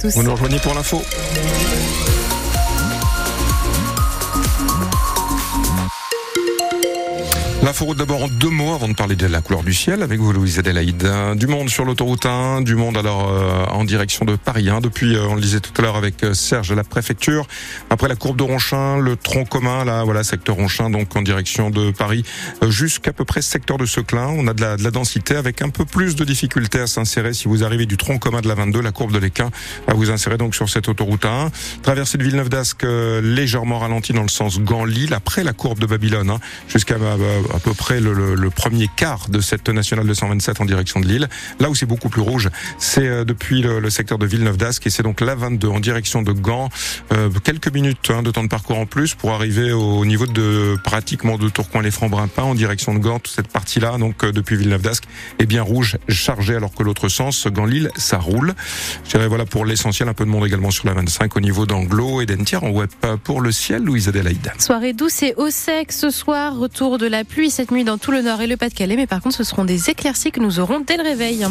tous. Vous nous rejoignez pour l'info. L'inforoute d'abord en deux mots avant de parler de la couleur du ciel avec vous Louise Adélaïde. Du monde sur l'autoroute 1, du monde alors euh, en direction de Paris. Depuis, euh, on le disait tout à l'heure avec euh, Serge à la préfecture. Après la courbe de Ronchin, le tronc commun, là voilà, secteur Ronchin, donc en direction de Paris, jusqu'à peu près secteur de Seclin. On a de la, de la densité avec un peu plus de difficultés à s'insérer si vous arrivez du tronc commun de la 22, la courbe de l'Équin, à vous insérer donc sur cette autoroute 1. Traversée de Villeneuve-d'Ascq, légèrement ralentie dans le sens Gand-Lille, après la courbe de Babylone, hein, jusqu'à à peu près le, le, premier quart de cette nationale 227 en direction de Lille. Là où c'est beaucoup plus rouge, c'est euh, depuis le, le, secteur de Villeneuve-d'Ascq et c'est donc la 22 en direction de Gand. Euh, quelques minutes hein, de temps de parcours en plus pour arriver au niveau de pratiquement de Tourcoing-les-Francs-Brimpins en direction de Gand. Toute cette partie-là, donc euh, depuis Villeneuve-d'Ascq, est bien rouge, chargé, alors que l'autre sens, Gand-Lille, ça roule. Je dirais voilà pour l'essentiel, un peu de monde également sur la 25 au niveau d'Anglo et d'Entière en web pour le ciel, Louise Adélaïde. Soirée douce et au sec ce soir, retour de la pluie cette nuit dans tout le nord et le Pas-de-Calais, mais par contre, ce seront des éclaircies que nous aurons dès le réveil.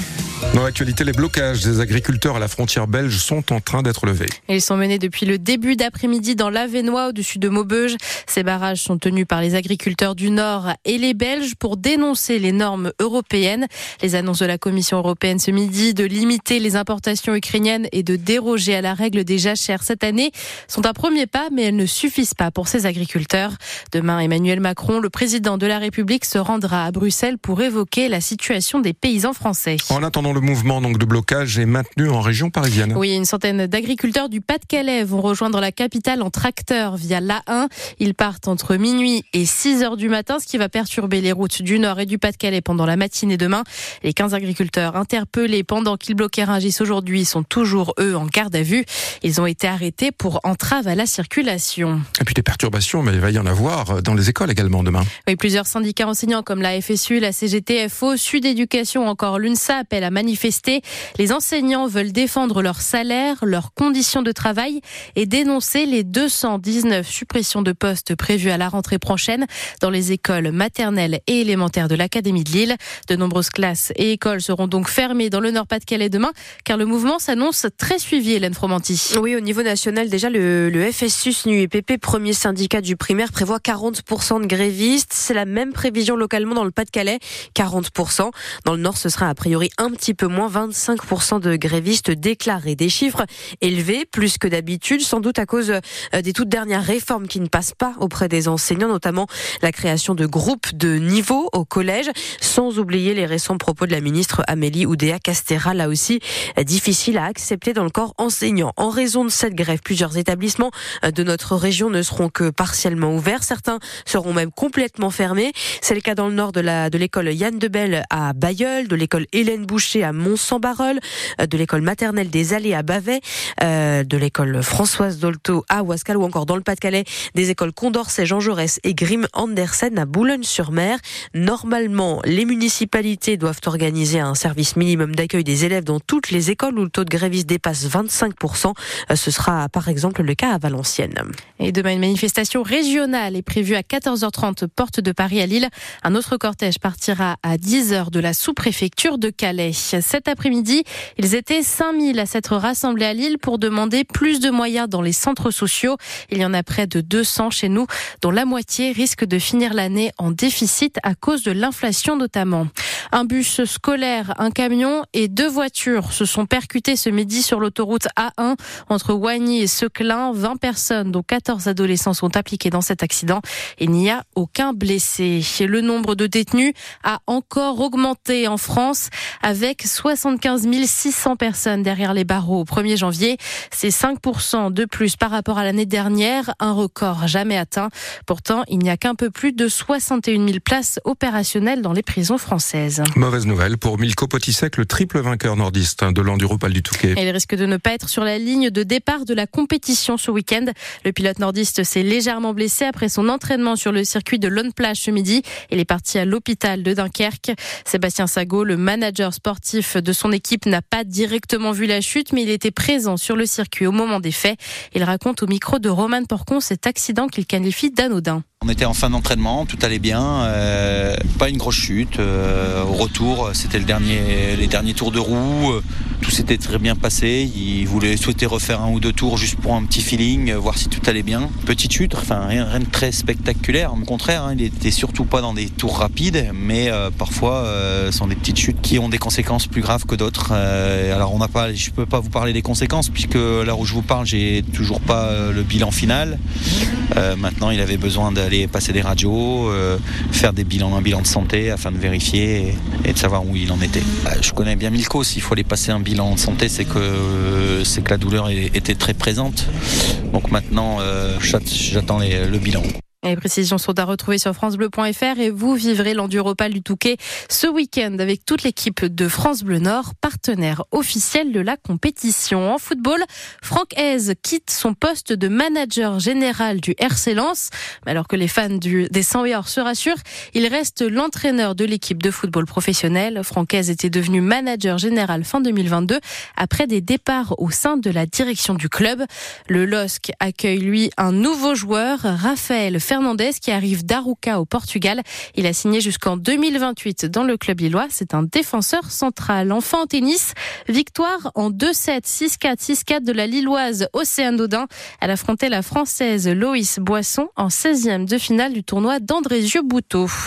Dans l'actualité, les blocages des agriculteurs à la frontière belge sont en train d'être levés. Ils sont menés depuis le début d'après-midi dans l'Avenois, au-dessus de Maubeuge. Ces barrages sont tenus par les agriculteurs du Nord et les Belges pour dénoncer les normes européennes. Les annonces de la Commission européenne ce midi de limiter les importations ukrainiennes et de déroger à la règle des jachères cette année sont un premier pas, mais elles ne suffisent pas pour ces agriculteurs. Demain, Emmanuel Macron, le président de la République, se rendra à Bruxelles pour évoquer la situation des paysans français. En attendant, le mouvement donc de blocage est maintenu en région parisienne. Oui, une centaine d'agriculteurs du Pas-de-Calais vont rejoindre la capitale en tracteur via l'A1. Ils partent entre minuit et 6 heures du matin, ce qui va perturber les routes du Nord et du Pas-de-Calais pendant la matinée demain. Les 15 agriculteurs interpellés pendant qu'ils bloquaient Rungis aujourd'hui sont toujours, eux, en garde à vue. Ils ont été arrêtés pour entrave à la circulation. Et puis des perturbations, mais il va y en avoir dans les écoles également demain. Oui, plusieurs syndicats enseignants comme la FSU, la CGT, FO, Sud Éducation, encore l'UNSA appellent à manifester. Les enseignants veulent défendre leur salaire, leurs conditions de travail et dénoncer les 219 suppressions de postes prévues à la rentrée prochaine dans les écoles maternelles et élémentaires de l'Académie de Lille. De nombreuses classes et écoles seront donc fermées dans le Nord-Pas-de-Calais demain car le mouvement s'annonce très suivi, Hélène Fromanti. Oui, au niveau national, déjà le, le FSU, SNU et PP, premier syndicat du primaire, prévoit 40% de grévistes. C'est la même prévision localement dans le Pas-de-Calais, 40%. Dans le Nord, ce sera a priori un petit peu moins, 25% de grévistes déclarés. Des chiffres élevés, plus que d'habitude, sans doute à cause euh, des toutes dernières réformes qui ne passent pas auprès des enseignants, notamment la création de groupes de niveau au collège, sans oublier les récents propos de la ministre Amélie Oudéa Castera, là aussi difficile à accepter dans le corps enseignant. En raison de cette grève, plusieurs établissements euh, de notre région ne seront que partiellement ouverts. Certains seront même complètement fermés. C'est le cas dans le nord de l'école Yann Debel à Bayeul, de l'école Hélène Boucher à Mont-Saint-Barreul, euh, de l'école maternelle des Allées à Bavet, euh, de l'école Françoise Dolto à Ouascal ou encore dans le Pas-de-Calais, des écoles Condorcet, Jean Jaurès et Grim Andersen à Boulogne-sur-Mer. Normalement, les municipalités doivent organiser un service minimum d'accueil des élèves dans toutes les écoles où le taux de grévistes dépasse 25%. Euh, ce sera par exemple le cas à Valenciennes. Et demain, une manifestation régionale est prévue à 14h30 porte de Paris à Lille. Un autre cortège partira à 10h de la sous-préfecture de Calais. Cet après-midi, ils étaient 5000 à s'être rassemblés à Lille pour demander plus de moyens dans les centres sociaux. Il y en a près de 200 chez nous, dont la moitié risque de finir l'année en déficit à cause de l'inflation notamment. Un bus scolaire, un camion et deux voitures se sont percutés ce midi sur l'autoroute A1 entre Wagny et Seclin. 20 personnes, dont 14 adolescents, sont impliquées dans cet accident. Il n'y a aucun blessé. Le nombre de détenus a encore augmenté en France avec 75 600 personnes derrière les barreaux au 1er janvier. C'est 5% de plus par rapport à l'année dernière, un record jamais atteint. Pourtant, il n'y a qu'un peu plus de 61 000 places opérationnelles dans les prisons françaises. Mauvaise nouvelle pour Milko Potisek, le triple vainqueur nordiste de l'Enduropal du Touquet. il risque de ne pas être sur la ligne de départ de la compétition ce week-end. Le pilote nordiste s'est légèrement blessé après son entraînement sur le circuit de Lone Plage ce midi. Il est parti à l'hôpital de Dunkerque. Sébastien Sago, le manager sportif de son équipe, n'a pas directement vu la chute, mais il était présent sur le circuit au moment des faits. Il raconte au micro de Roman Porcon cet accident qu'il qualifie d'anodin. On était en fin d'entraînement, tout allait bien, euh, pas une grosse chute. Euh, au retour, c'était le dernier, les derniers tours de roue, euh, tout s'était très bien passé. Il voulait souhaiter refaire un ou deux tours juste pour un petit feeling, voir si tout allait bien. Petite chute, enfin rien, de très spectaculaire. Au contraire, hein, il était surtout pas dans des tours rapides, mais parfois ce sont des petites chutes qui ont des conséquences plus graves que d'autres. alors on n'a pas, je peux pas vous parler des conséquences puisque là où je vous parle, j'ai toujours pas le bilan final. maintenant, il avait besoin de aller passer des radios, euh, faire des bilans, un bilan de santé afin de vérifier et, de savoir où il en était. Euh, je connais bien Milko, s'il faut aller passer un bilan de santé, c'est que, c'est que la douleur était très présente. Donc maintenant, euh, j'attends le bilan. Les précisions sont à retrouver sur francebleu.fr et vous vivrez l'Enduropal du Touquet ce week-end avec toute l'équipe de France Bleu Nord, partenaire officiel de la compétition. En football, Franck Hez quitte son poste de manager général du RC Lens. Alors que les fans des 100 se rassurent, il reste l'entraîneur de l'équipe de football professionnel. Franck Hez était devenu manager général fin 2022 après des départs au sein de la direction du club. Le LOSC accueille lui un nouveau joueur, Raphaël Fernandez qui arrive d'Aruca au Portugal. Il a signé jusqu'en 2028 dans le club lillois. C'est un défenseur central. Enfin en tennis, victoire en 2-7, 6-4, 6-4 de la Lilloise Océane Dodin. Elle affrontait la Française Loïs Boisson en 16e de finale du tournoi d'Andrézieux Bouteau.